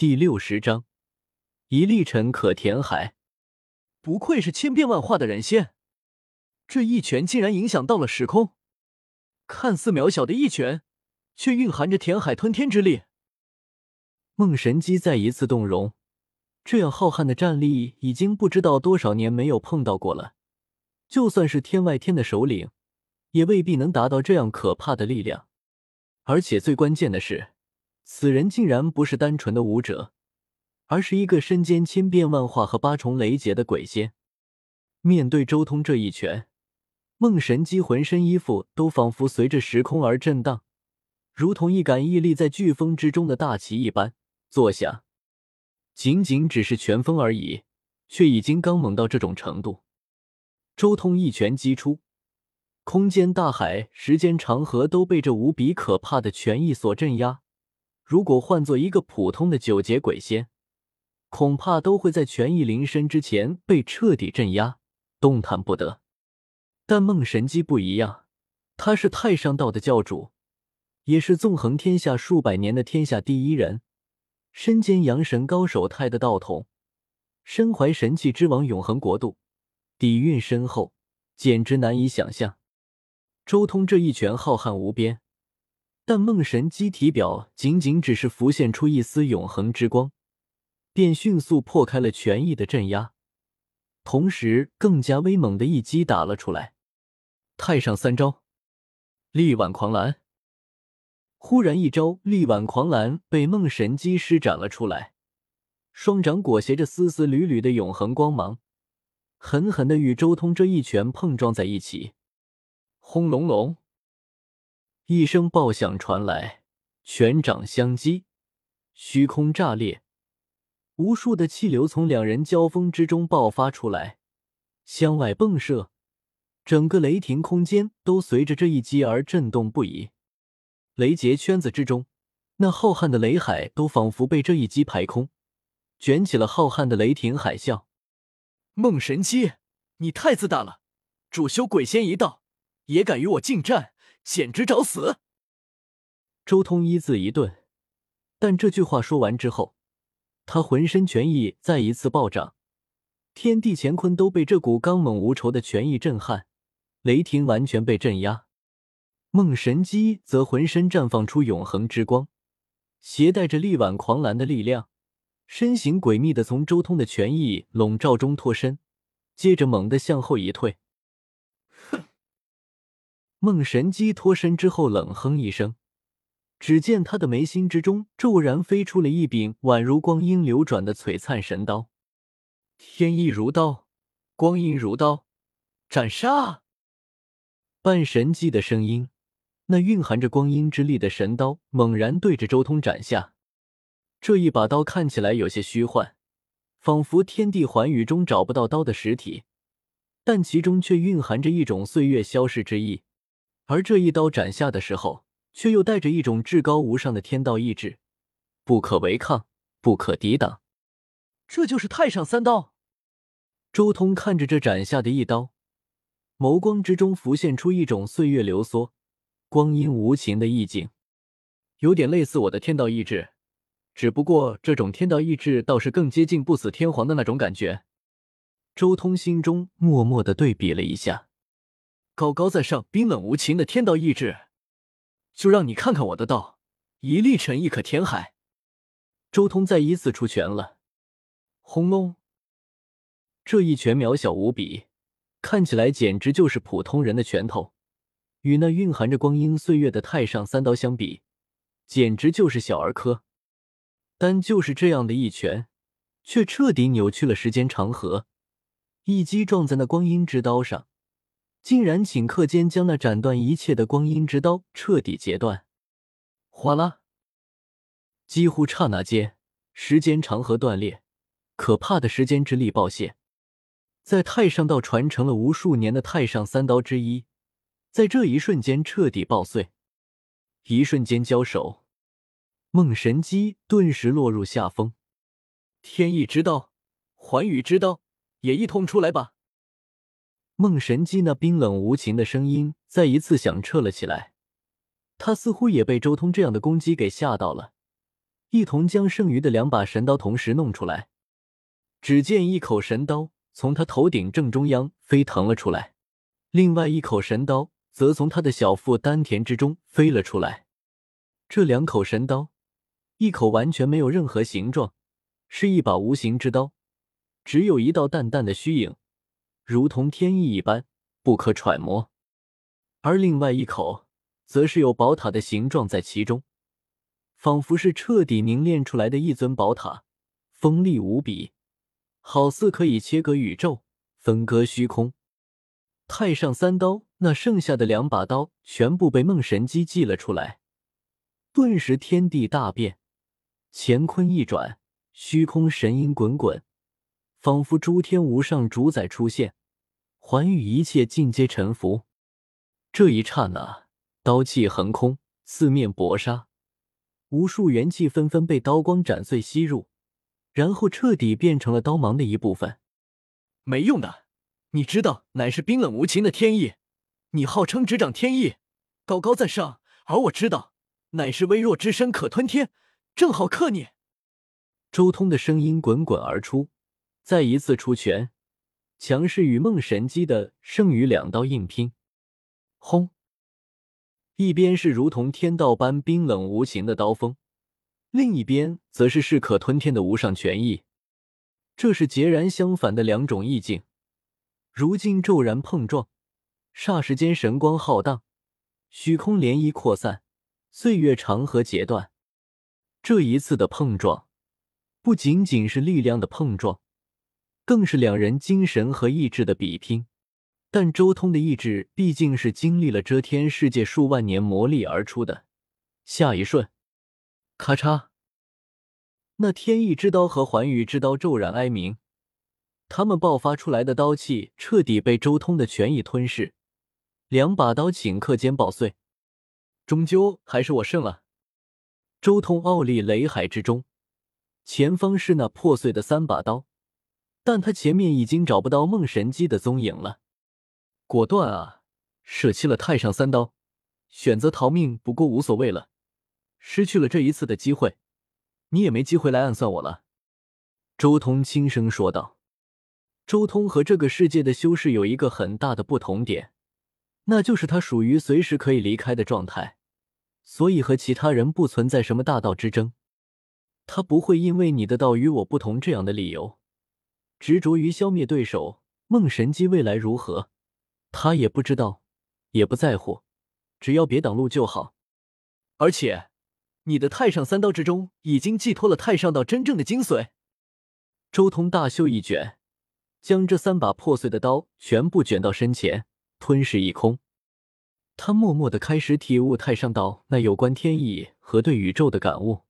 第六十章，一粒尘可填海。不愧是千变万化的人仙，这一拳竟然影响到了时空。看似渺小的一拳，却蕴含着填海吞天之力。梦神机再一次动容，这样浩瀚的战力已经不知道多少年没有碰到过了。就算是天外天的首领，也未必能达到这样可怕的力量。而且最关键的是。此人竟然不是单纯的武者，而是一个身兼千变万化和八重雷劫的鬼仙。面对周通这一拳，梦神姬浑身衣服都仿佛随着时空而震荡，如同一杆屹立在飓风之中的大旗一般坐下。仅仅只是拳风而已，却已经刚猛到这种程度。周通一拳击出，空间、大海、时间、长河都被这无比可怕的拳意所镇压。如果换做一个普通的九节鬼仙，恐怕都会在权意临身之前被彻底镇压，动弹不得。但梦神机不一样，他是太上道的教主，也是纵横天下数百年的天下第一人，身兼阳神高手太的道统，身怀神器之王永恒国度，底蕴深厚，简直难以想象。周通这一拳浩瀚无边。但梦神机体表仅仅只是浮现出一丝永恒之光，便迅速破开了权益的镇压，同时更加威猛的一击打了出来。太上三招，力挽狂澜。忽然，一招力挽狂澜被梦神机施展了出来，双掌裹挟着丝丝缕缕的永恒光芒，狠狠的与周通这一拳碰撞在一起。轰隆隆！一声爆响传来，拳掌相击，虚空炸裂，无数的气流从两人交锋之中爆发出来，向外迸射，整个雷霆空间都随着这一击而震动不已。雷劫圈子之中，那浩瀚的雷海都仿佛被这一击排空，卷起了浩瀚的雷霆海啸。梦神机，你太自大了！主修鬼仙一道，也敢与我近战！简直找死！周通一字一顿，但这句话说完之后，他浑身拳意再一次暴涨，天地乾坤都被这股刚猛无仇的拳意震撼，雷霆完全被镇压。梦神机则浑身绽放出永恒之光，携带着力挽狂澜的力量，身形诡秘的从周通的拳意笼罩中脱身，接着猛地向后一退。梦神机脱身之后，冷哼一声，只见他的眉心之中骤然飞出了一柄宛如光阴流转的璀璨神刀，天意如刀，光阴如刀，斩杀！半神机的声音，那蕴含着光阴之力的神刀猛然对着周通斩下。这一把刀看起来有些虚幻，仿佛天地寰宇中找不到刀的实体，但其中却蕴含着一种岁月消逝之意。而这一刀斩下的时候，却又带着一种至高无上的天道意志，不可违抗，不可抵挡。这就是太上三刀。周通看着这斩下的一刀，眸光之中浮现出一种岁月流梭、光阴无情的意境，有点类似我的天道意志，只不过这种天道意志倒是更接近不死天皇的那种感觉。周通心中默默的对比了一下。高高在上、冰冷无情的天道意志，就让你看看我的道，一粒尘亦可填海。周通再一次出拳了，轰隆！这一拳渺小无比，看起来简直就是普通人的拳头，与那蕴含着光阴岁月的太上三刀相比，简直就是小儿科。但就是这样的一拳，却彻底扭曲了时间长河，一击撞在那光阴之刀上。竟然顷刻间将那斩断一切的光阴之刀彻底截断，哗啦！几乎刹那间，时间长河断裂，可怕的时间之力爆泄。在太上道传承了无数年的太上三刀之一，在这一瞬间彻底爆碎。一瞬间交手，梦神机顿时落入下风。天意之刀，寰宇之刀，也一同出来吧！梦神机那冰冷无情的声音再一次响彻了起来，他似乎也被周通这样的攻击给吓到了，一同将剩余的两把神刀同时弄出来。只见一口神刀从他头顶正中央飞腾了出来，另外一口神刀则从他的小腹丹田之中飞了出来。这两口神刀，一口完全没有任何形状，是一把无形之刀，只有一道淡淡的虚影，如同天意一般，不可揣摩；而另外一口，则是有宝塔的形状在其中，仿佛是彻底凝练出来的一尊宝塔，锋利无比。好似可以切割宇宙，分割虚空。太上三刀，那剩下的两把刀全部被梦神机祭了出来，顿时天地大变，乾坤一转，虚空神音滚滚，仿佛诸天无上主宰出现，寰宇一切尽皆臣服。这一刹那，刀气横空，四面搏杀，无数元气纷纷被刀光斩碎吸入。然后彻底变成了刀芒的一部分，没用的！你知道，乃是冰冷无情的天意。你号称执掌天意，高高在上，而我知道，乃是微弱之身可吞天，正好克你。周通的声音滚滚而出，再一次出拳，强势与梦神机的剩余两刀硬拼。轰！一边是如同天道般冰冷无情的刀锋。另一边则是势可吞天的无上权意，这是截然相反的两种意境。如今骤然碰撞，霎时间神光浩荡，虚空涟漪扩散，岁月长河截断。这一次的碰撞，不仅仅是力量的碰撞，更是两人精神和意志的比拼。但周通的意志毕竟是经历了遮天世界数万年磨砺而出的，下一瞬。咔嚓！那天意之刀和寰宇之刀骤然哀鸣，他们爆发出来的刀气彻底被周通的权意吞噬，两把刀顷刻间爆碎。终究还是我胜了。周通傲立雷海之中，前方是那破碎的三把刀，但他前面已经找不到梦神机的踪影了。果断啊！舍弃了太上三刀，选择逃命，不过无所谓了。失去了这一次的机会，你也没机会来暗算我了。”周通轻声说道。周通和这个世界的修士有一个很大的不同点，那就是他属于随时可以离开的状态，所以和其他人不存在什么大道之争。他不会因为你的道与我不同这样的理由，执着于消灭对手。梦神机未来如何，他也不知道，也不在乎，只要别挡路就好。而且。你的太上三刀之中已经寄托了太上道真正的精髓。周通大袖一卷，将这三把破碎的刀全部卷到身前，吞噬一空。他默默的开始体悟太上道那有关天意和对宇宙的感悟。